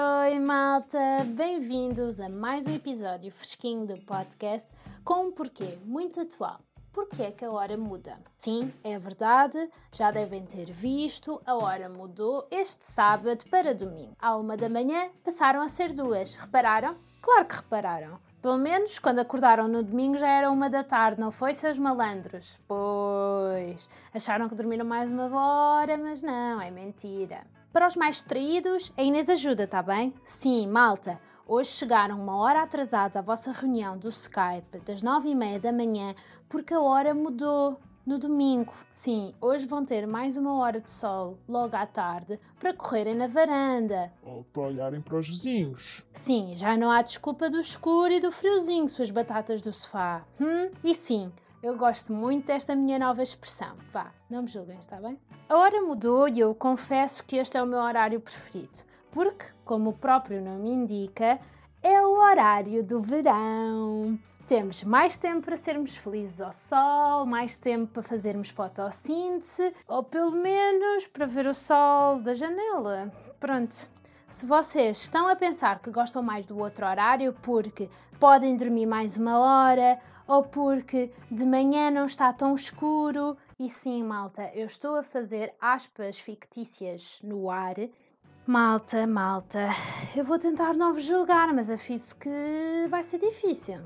oi, malta! Bem-vindos a mais um episódio fresquinho do podcast com um porquê muito atual. Porquê é que a hora muda? Sim, é verdade, já devem ter visto, a hora mudou este sábado para domingo. À uma da manhã passaram a ser duas. Repararam? Claro que repararam. Pelo menos quando acordaram no domingo já era uma da tarde, não foi, seus malandros? Pois, acharam que dormiram mais uma hora, mas não, é mentira. Para os mais distraídos, a Inês ajuda, tá bem? Sim, malta, hoje chegaram uma hora atrasados à vossa reunião do Skype das nove e meia da manhã porque a hora mudou. No domingo, sim, hoje vão ter mais uma hora de sol, logo à tarde, para correrem na varanda. Ou para olharem para os vizinhos. Sim, já não há desculpa do escuro e do friozinho, suas batatas do sofá. Hum? E sim, eu gosto muito desta minha nova expressão. Vá, não me julguem, está bem? A hora mudou e eu confesso que este é o meu horário preferido. Porque, como o próprio nome indica, é o horário do verão. Temos mais tempo para sermos felizes ao sol, mais tempo para fazermos fotossíntese, ou pelo menos para ver o sol da janela. Pronto. Se vocês estão a pensar que gostam mais do outro horário porque podem dormir mais uma hora ou porque de manhã não está tão escuro. E sim, malta, eu estou a fazer aspas fictícias no ar. Malta, malta, eu vou tentar não vos julgar, mas afiso que vai ser difícil.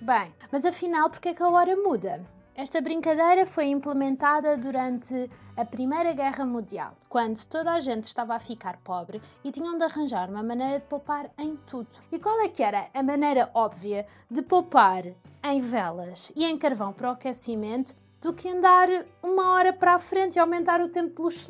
Bem, mas afinal, porque é que a hora muda? Esta brincadeira foi implementada durante a Primeira Guerra Mundial, quando toda a gente estava a ficar pobre e tinham de arranjar uma maneira de poupar em tudo. E qual é que era a maneira óbvia de poupar em velas e em carvão para o aquecimento do que andar uma hora para a frente e aumentar o tempo de luz?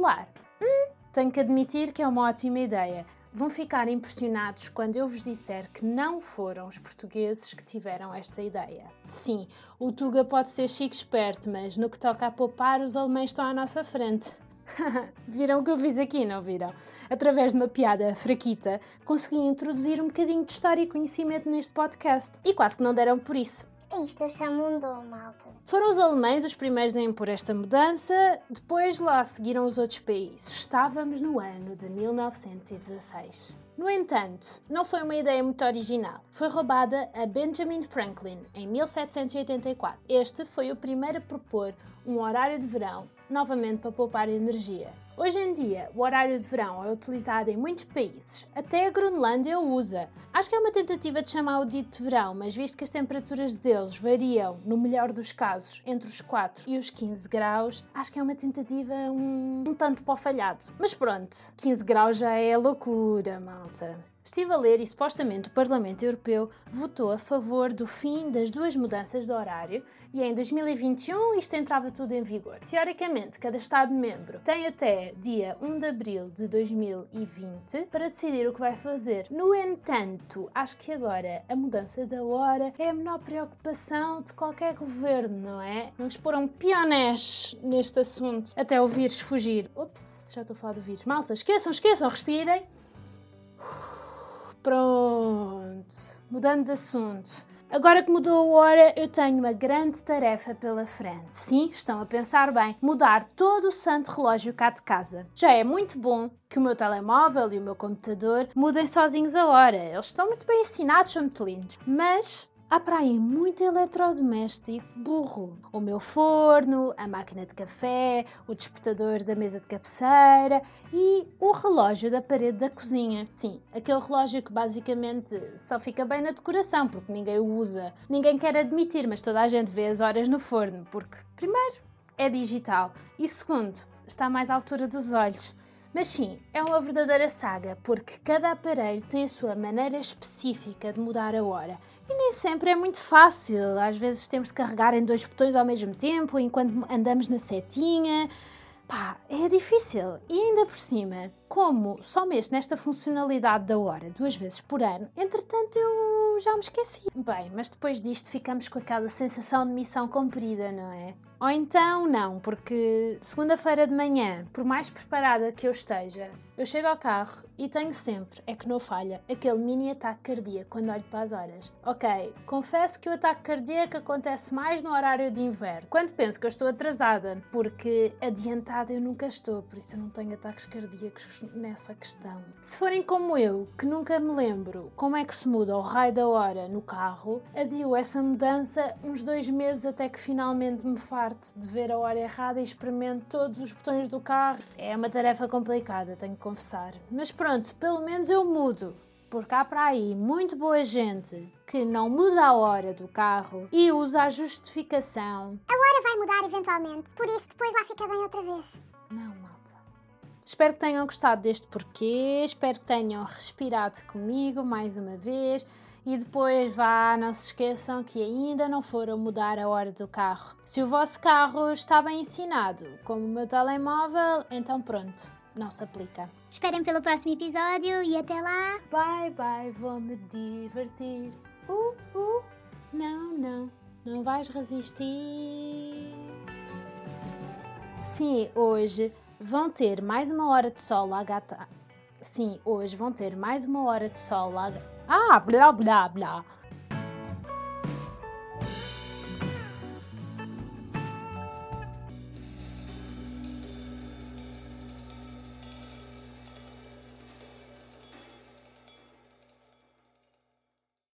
Hum, tenho que admitir que é uma ótima ideia. Vão ficar impressionados quando eu vos disser que não foram os portugueses que tiveram esta ideia. Sim, o Tuga pode ser chique esperto, mas no que toca a poupar, os alemães estão à nossa frente. viram o que eu fiz aqui, não viram? Através de uma piada fraquita, consegui introduzir um bocadinho de história e conhecimento neste podcast. E quase que não deram por isso. Isto eu chamo dom, malta. Foram os alemães os primeiros a impor esta mudança, depois lá seguiram os outros países. Estávamos no ano de 1916. No entanto, não foi uma ideia muito original. Foi roubada a Benjamin Franklin em 1784. Este foi o primeiro a propor um horário de verão, novamente para poupar energia. Hoje em dia, o horário de verão é utilizado em muitos países, até a Groenlândia o usa. Acho que é uma tentativa de chamar o dito de verão, mas visto que as temperaturas deles variam, no melhor dos casos, entre os 4 e os 15 graus, acho que é uma tentativa um, um tanto o falhado. Mas pronto, 15 graus já é loucura, malta. Estive a ler e supostamente o Parlamento Europeu votou a favor do fim das duas mudanças de horário e em 2021 isto entrava tudo em vigor. Teoricamente, cada Estado-membro tem até dia 1 de abril de 2020 para decidir o que vai fazer. No entanto, acho que agora a mudança da hora é a menor preocupação de qualquer governo, não é? Vamos um pionés neste assunto até o vírus fugir. Ups, já estou a falar do vírus. Malta, esqueçam, esqueçam, respirem. Pronto, mudando de assunto. Agora que mudou a hora, eu tenho uma grande tarefa pela frente. Sim, estão a pensar bem. Mudar todo o santo relógio cá de casa. Já é muito bom que o meu telemóvel e o meu computador mudem sozinhos a hora. Eles estão muito bem ensinados, são muito lindos. Mas Há para aí muito eletrodoméstico burro. O meu forno, a máquina de café, o despertador da mesa de cabeceira e o relógio da parede da cozinha. Sim, aquele relógio que basicamente só fica bem na decoração porque ninguém o usa. Ninguém quer admitir, mas toda a gente vê as horas no forno porque, primeiro, é digital e, segundo, está mais à altura dos olhos. Mas sim, é uma verdadeira saga, porque cada aparelho tem a sua maneira específica de mudar a hora. E nem sempre é muito fácil. Às vezes temos de carregar em dois botões ao mesmo tempo, enquanto andamos na setinha. Pá, é difícil. E ainda por cima, como só mexo nesta funcionalidade da hora duas vezes por ano, entretanto eu eu já me esqueci. Bem, mas depois disto ficamos com aquela sensação de missão cumprida, não é? Ou então não, porque segunda-feira de manhã, por mais preparada que eu esteja, eu chego ao carro e tenho sempre, é que não falha, aquele mini ataque cardíaco quando olho para as horas. Ok, confesso que o ataque cardíaco acontece mais no horário de inverno, quando penso que eu estou atrasada, porque adiantada eu nunca estou, por isso eu não tenho ataques cardíacos nessa questão. Se forem como eu, que nunca me lembro como é que se muda o raio da hora no carro, adio essa mudança uns dois meses até que finalmente me farto de ver a hora errada e experimento todos os botões do carro. É uma tarefa complicada, tenho que confessar. Mas pronto, pelo menos eu mudo. Porque há para aí muito boa gente que não muda a hora do carro e usa a justificação. A hora vai mudar eventualmente, por isso depois lá fica bem outra vez. Espero que tenham gostado deste porquê, espero que tenham respirado comigo mais uma vez e depois vá, não se esqueçam que ainda não foram mudar a hora do carro. Se o vosso carro está bem ensinado, como o meu telemóvel, então pronto, não se aplica. Esperem pelo próximo episódio e até lá. Bye bye, vou me divertir. Uh, uh, não, não, não vais resistir. Sim, hoje vão ter mais uma hora de sol lá gata. Sim, hoje vão ter mais uma hora de sol lá. Ah, blá blá blá.